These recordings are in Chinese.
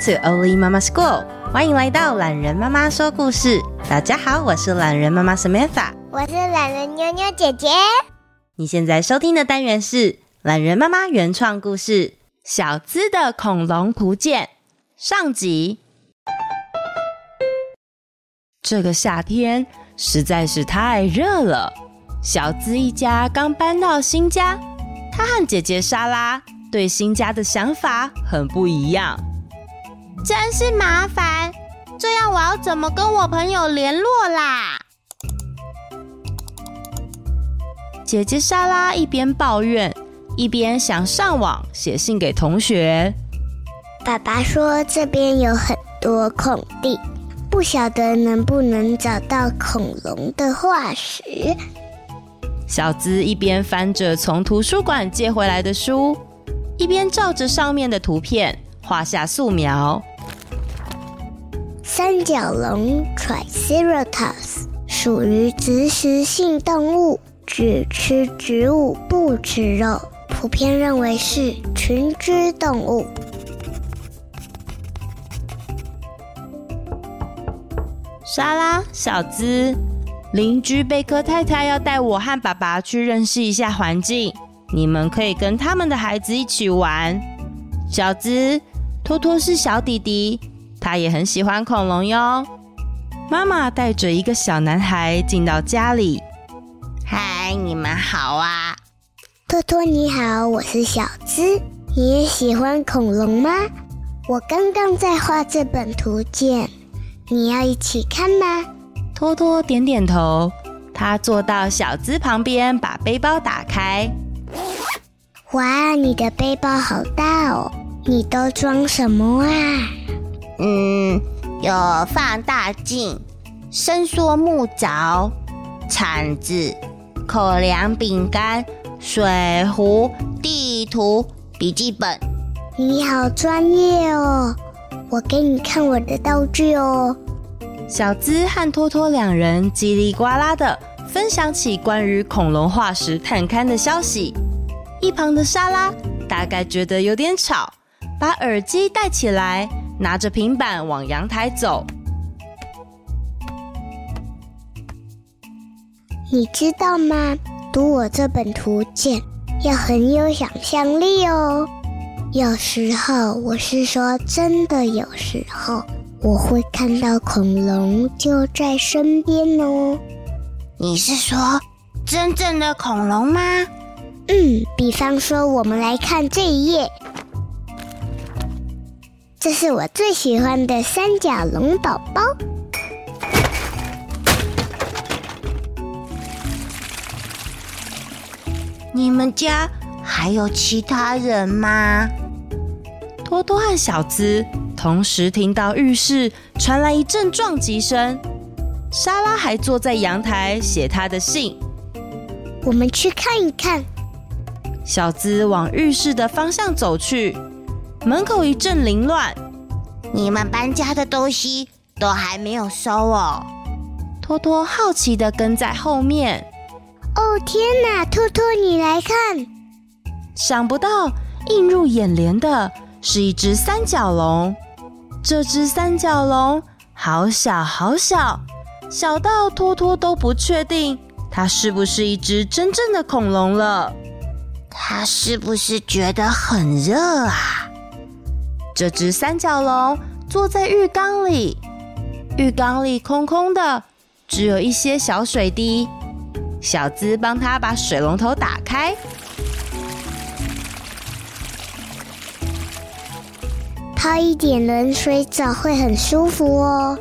To Oli Mama School，欢迎来到懒人妈妈说故事。大家好，我是懒人妈妈 Samantha，我是懒人妞妞姐姐。你现在收听的单元是懒人妈妈原创故事《小资的恐龙图鉴》上集。这个夏天实在是太热了，小资一家刚搬到新家，他和姐姐莎拉对新家的想法很不一样。真是麻烦，这样我要怎么跟我朋友联络啦？姐姐莎拉一边抱怨，一边想上网写信给同学。爸爸说这边有很多空地，不晓得能不能找到恐龙的化石。小资一边翻着从图书馆借回来的书，一边照着上面的图片画下素描。三角龙 Triceratops 属于植食性动物，只吃植物不吃肉，普遍认为是群居动物。莎拉、小资，邻居贝克太太要带我和爸爸去认识一下环境，你们可以跟他们的孩子一起玩。小资，托托是小弟弟。他也很喜欢恐龙哟。妈妈带着一个小男孩进到家里。嗨，你们好啊！托托你好，我是小资。你也喜欢恐龙吗？我刚刚在画这本图鉴，你要一起看吗？托托点点头。他坐到小资旁边，把背包打开。哇，你的背包好大哦！你都装什么啊？嗯，有放大镜、伸缩木凿、铲子、口粮饼干、水壶、地图、笔记本。你好专业哦！我给你看我的道具哦。小资和托托两人叽里呱啦的分享起关于恐龙化石探勘的消息。一旁的莎拉大概觉得有点吵，把耳机戴起来。拿着平板往阳台走。你知道吗？读我这本图鉴要很有想象力哦。有时候，我是说真的，有时候我会看到恐龙就在身边哦。你是说真正的恐龙吗？嗯，比方说，我们来看这一页。这是我最喜欢的三角龙宝宝。你们家还有其他人吗？多多和小资同时听到浴室传来一阵撞击声。莎拉还坐在阳台写她的信。我们去看一看。小资往浴室的方向走去。门口一阵凌乱，你们搬家的东西都还没有收哦。托托好奇的跟在后面。哦天哪，托托你来看！想不到映入眼帘的是一只三角龙。这只三角龙好小好小，小到托托都不确定它是不是一只真正的恐龙了。它是不是觉得很热啊？这只三角龙坐在浴缸里，浴缸里空空的，只有一些小水滴。小资帮他把水龙头打开，泡一点冷水澡会很舒服哦。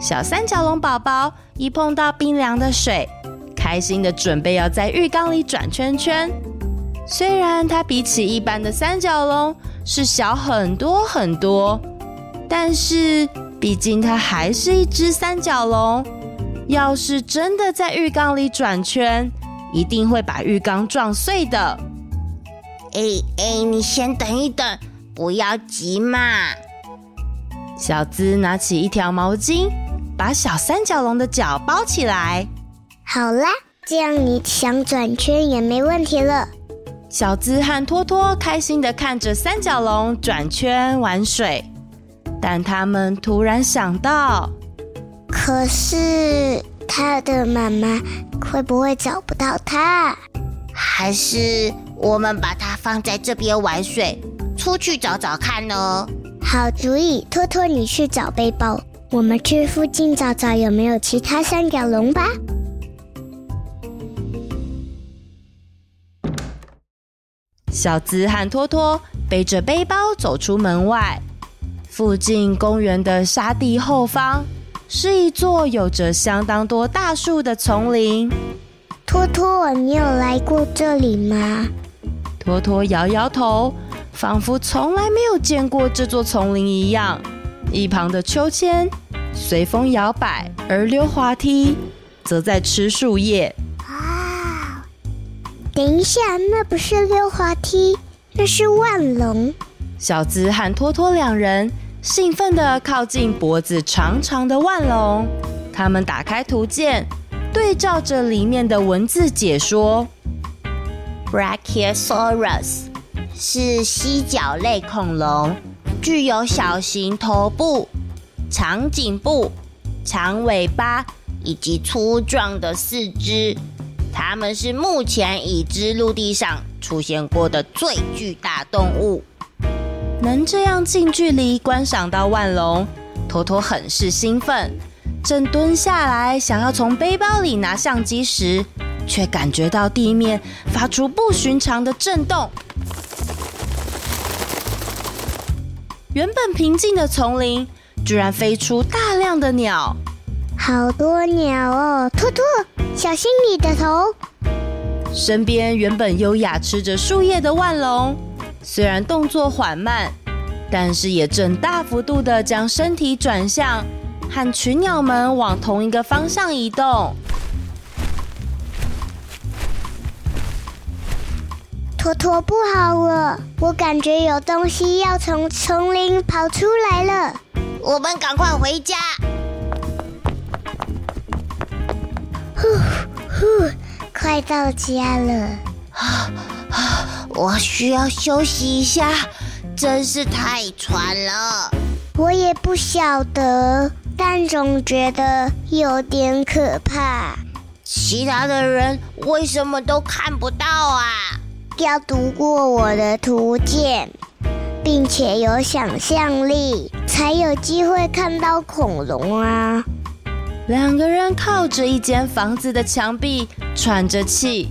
小三角龙宝宝一碰到冰凉的水，开心的准备要在浴缸里转圈圈。虽然它比起一般的三角龙，是小很多很多，但是毕竟它还是一只三角龙。要是真的在浴缸里转圈，一定会把浴缸撞碎的。哎哎，你先等一等，不要急嘛。小资拿起一条毛巾，把小三角龙的脚包起来。好啦，这样你想转圈也没问题了。小资和托托开心的看着三角龙转圈玩水，但他们突然想到，可是他的妈妈会不会找不到他？还是我们把它放在这边玩水，出去找找看呢？好主意，托托，你去找背包，我们去附近找找有没有其他三角龙吧。小资和托托背着背包走出门外，附近公园的沙地后方是一座有着相当多大树的丛林。托托，你有来过这里吗？托托摇摇头。仿佛从来没有见过这座丛林一样，一旁的秋千随风摇摆，而溜滑梯则在吃树叶。啊！等一下，那不是溜滑梯，那是腕龙。小资和托托两人兴奋地靠近脖子长长的腕龙，他们打开图鉴，对照着里面的文字解说：Brachiosaurus。是蜥脚类恐龙，具有小型头部、长颈部、长尾巴以及粗壮的四肢。它们是目前已知陆地上出现过的最巨大动物。能这样近距离观赏到万龙，托托很是兴奋，正蹲下来想要从背包里拿相机时，却感觉到地面发出不寻常的震动。原本平静的丛林，居然飞出大量的鸟，好多鸟哦！托托，小心你的头！身边原本优雅吃着树叶的腕龙，虽然动作缓慢，但是也正大幅度的将身体转向，和群鸟们往同一个方向移动。坨坨不好了，我感觉有东西要从丛林跑出来了。我们赶快回家。呼，快到家了。啊啊！我需要休息一下，真是太喘了。我也不晓得，但总觉得有点可怕。其他的人为什么都看不到啊？要读过我的图鉴，并且有想象力，才有机会看到恐龙啊！两个人靠着一间房子的墙壁喘着气，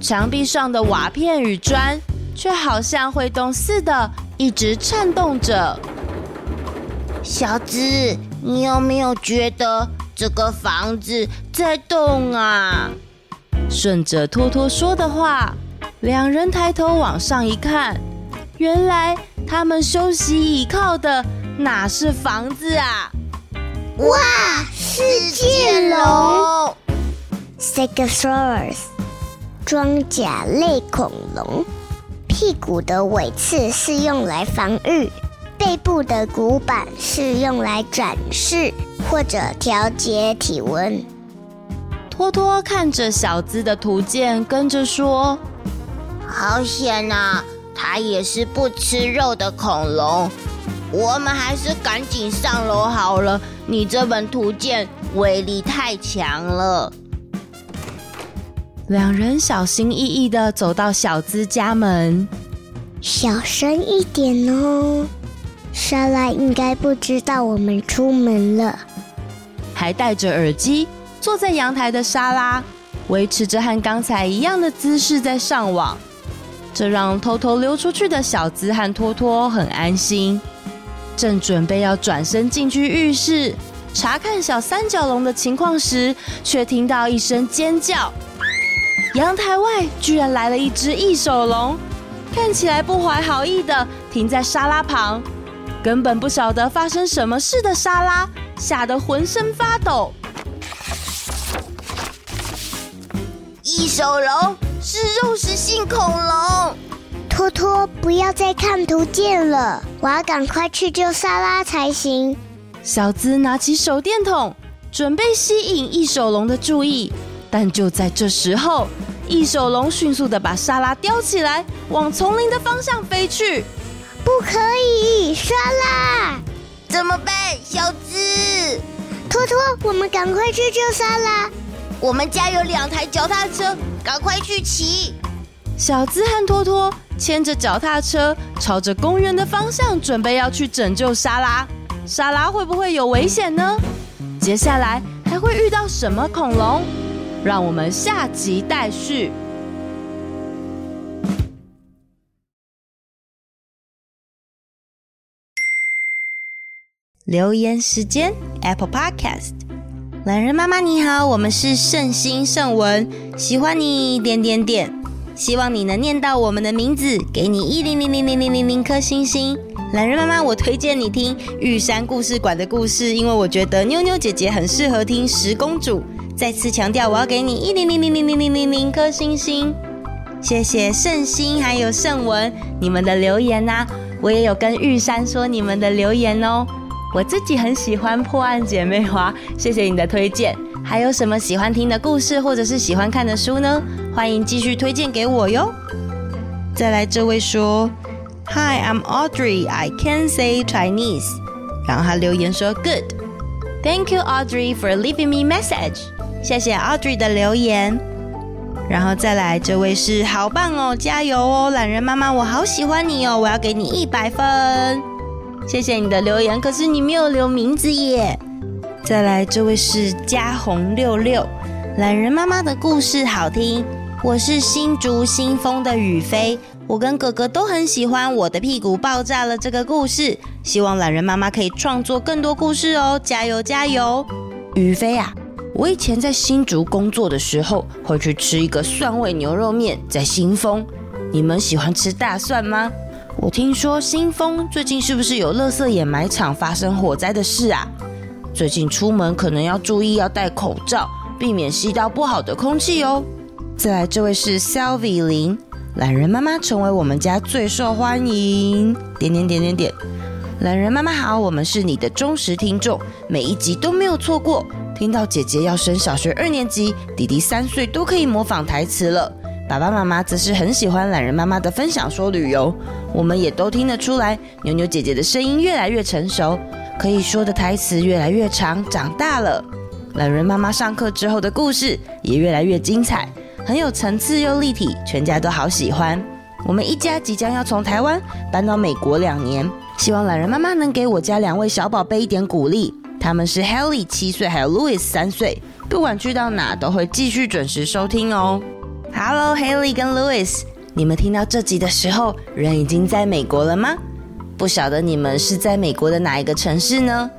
墙壁上的瓦片与砖却好像会动似的，一直颤动着。小资，你有没有觉得这个房子在动啊？顺着托托说的话。两人抬头往上一看，原来他们休息倚靠的哪是房子啊？哇！世界龙，Stegosaurus，装甲类恐龙，屁股的尾刺是用来防御，背部的骨板是用来展示或者调节体温。托托看着小资的图鉴，跟着说。好险呐！它也是不吃肉的恐龙。我们还是赶紧上楼好了。你这本图鉴威力太强了。两人小心翼翼的走到小资家门，小声一点哦。莎拉应该不知道我们出门了。还戴着耳机坐在阳台的莎拉，维持着和刚才一样的姿势在上网。这让偷偷溜出去的小资和托托很安心。正准备要转身进去浴室查看小三角龙的情况时，却听到一声尖叫。阳台外居然来了一只翼手龙，看起来不怀好意的停在沙拉旁，根本不晓得发生什么事的沙拉吓得浑身发抖。翼手龙。是肉食性恐龙，托托，不要再看图鉴了，我要赶快去救莎拉才行。小资拿起手电筒，准备吸引异手龙的注意，但就在这时候，异手龙迅速的把沙拉叼起来，往丛林的方向飞去。不可以，沙拉！怎么办，小子？托托，我们赶快去救沙拉。我们家有两台脚踏车，赶快去骑。小资和托托牵着脚踏车，朝着公园的方向，准备要去拯救沙拉。沙拉会不会有危险呢？接下来还会遇到什么恐龙？让我们下集待续。留言时间，Apple Podcast。懒人妈妈你好，我们是圣心圣文，喜欢你点点点，希望你能念到我们的名字，给你一零零零零零零零颗星星。懒人妈妈，我推荐你听玉山故事馆的故事，因为我觉得妞妞姐姐很适合听十公主。再次强调，我要给你一零零零零零零零零颗星星。谢谢圣心还有圣文你们的留言呐、啊，我也有跟玉山说你们的留言哦。我自己很喜欢破案姐妹花，谢谢你的推荐。还有什么喜欢听的故事或者是喜欢看的书呢？欢迎继续推荐给我哟。再来这位说，Hi, I'm Audrey. I can say Chinese。然后他留言说，Good. Thank you, Audrey, for leaving me message. 谢谢 Audrey 的留言。然后再来这位是，好棒哦，加油哦，懒人妈妈，我好喜欢你哦，我要给你一百分。谢谢你的留言，可是你没有留名字耶。再来，这位是嘉红六六，懒人妈妈的故事好听。我是新竹新丰的雨飞，我跟哥哥都很喜欢。我的屁股爆炸了这个故事，希望懒人妈妈可以创作更多故事哦，加油加油！雨飞啊，我以前在新竹工作的时候，会去吃一个蒜味牛肉面，在新丰。你们喜欢吃大蒜吗？我听说新丰最近是不是有垃圾掩埋场发生火灾的事啊？最近出门可能要注意，要戴口罩，避免吸到不好的空气哦。再来，这位是 Sylvie 林，榄仁妈妈成为我们家最受欢迎。点点点点点，懒人妈妈好，我们是你的忠实听众，每一集都没有错过。听到姐姐要升小学二年级，弟弟三岁都可以模仿台词了。爸爸妈妈则是很喜欢懒人妈妈的分享说旅游，我们也都听得出来，妞妞姐姐的声音越来越成熟，可以说的台词越来越长，长大了。懒人妈妈上课之后的故事也越来越精彩，很有层次又立体，全家都好喜欢。我们一家即将要从台湾搬到美国两年，希望懒人妈妈能给我家两位小宝贝一点鼓励。他们是 Haley 七岁，还有 Louis 三岁，不管去到哪都会继续准时收听哦。Hello，Haley 跟 Louis，你们听到这集的时候，人已经在美国了吗？不晓得你们是在美国的哪一个城市呢？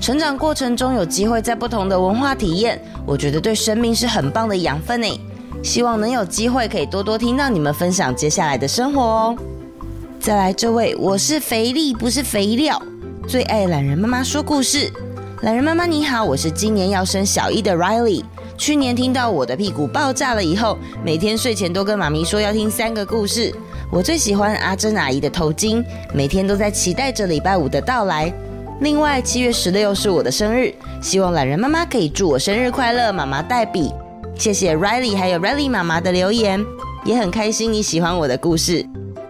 成长过程中有机会在不同的文化体验，我觉得对生命是很棒的养分呢。希望能有机会可以多多听到你们分享接下来的生活哦。再来这位，我是肥力，不是肥料，最爱懒人妈妈说故事。懒人妈妈你好，我是今年要生小一的 Riley。去年听到我的屁股爆炸了以后，每天睡前都跟妈咪说要听三个故事。我最喜欢阿珍阿姨的头巾，每天都在期待着礼拜五的到来。另外，七月十六是我的生日，希望懒人妈妈可以祝我生日快乐。妈妈代笔，谢谢 Riley 还有 Riley 妈妈的留言，也很开心你喜欢我的故事。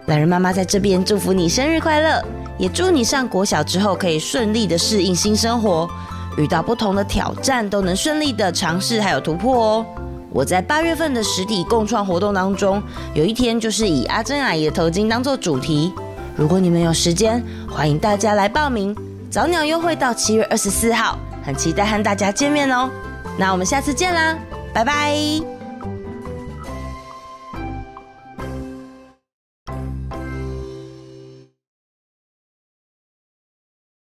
懒人妈妈在这边祝福你生日快乐，也祝你上国小之后可以顺利的适应新生活。遇到不同的挑战都能顺利的尝试还有突破哦。我在八月份的实体共创活动当中，有一天就是以阿珍阿姨的头巾当做主题。如果你们有时间，欢迎大家来报名。早鸟优惠到七月二十四号，很期待和大家见面哦。那我们下次见啦，拜拜。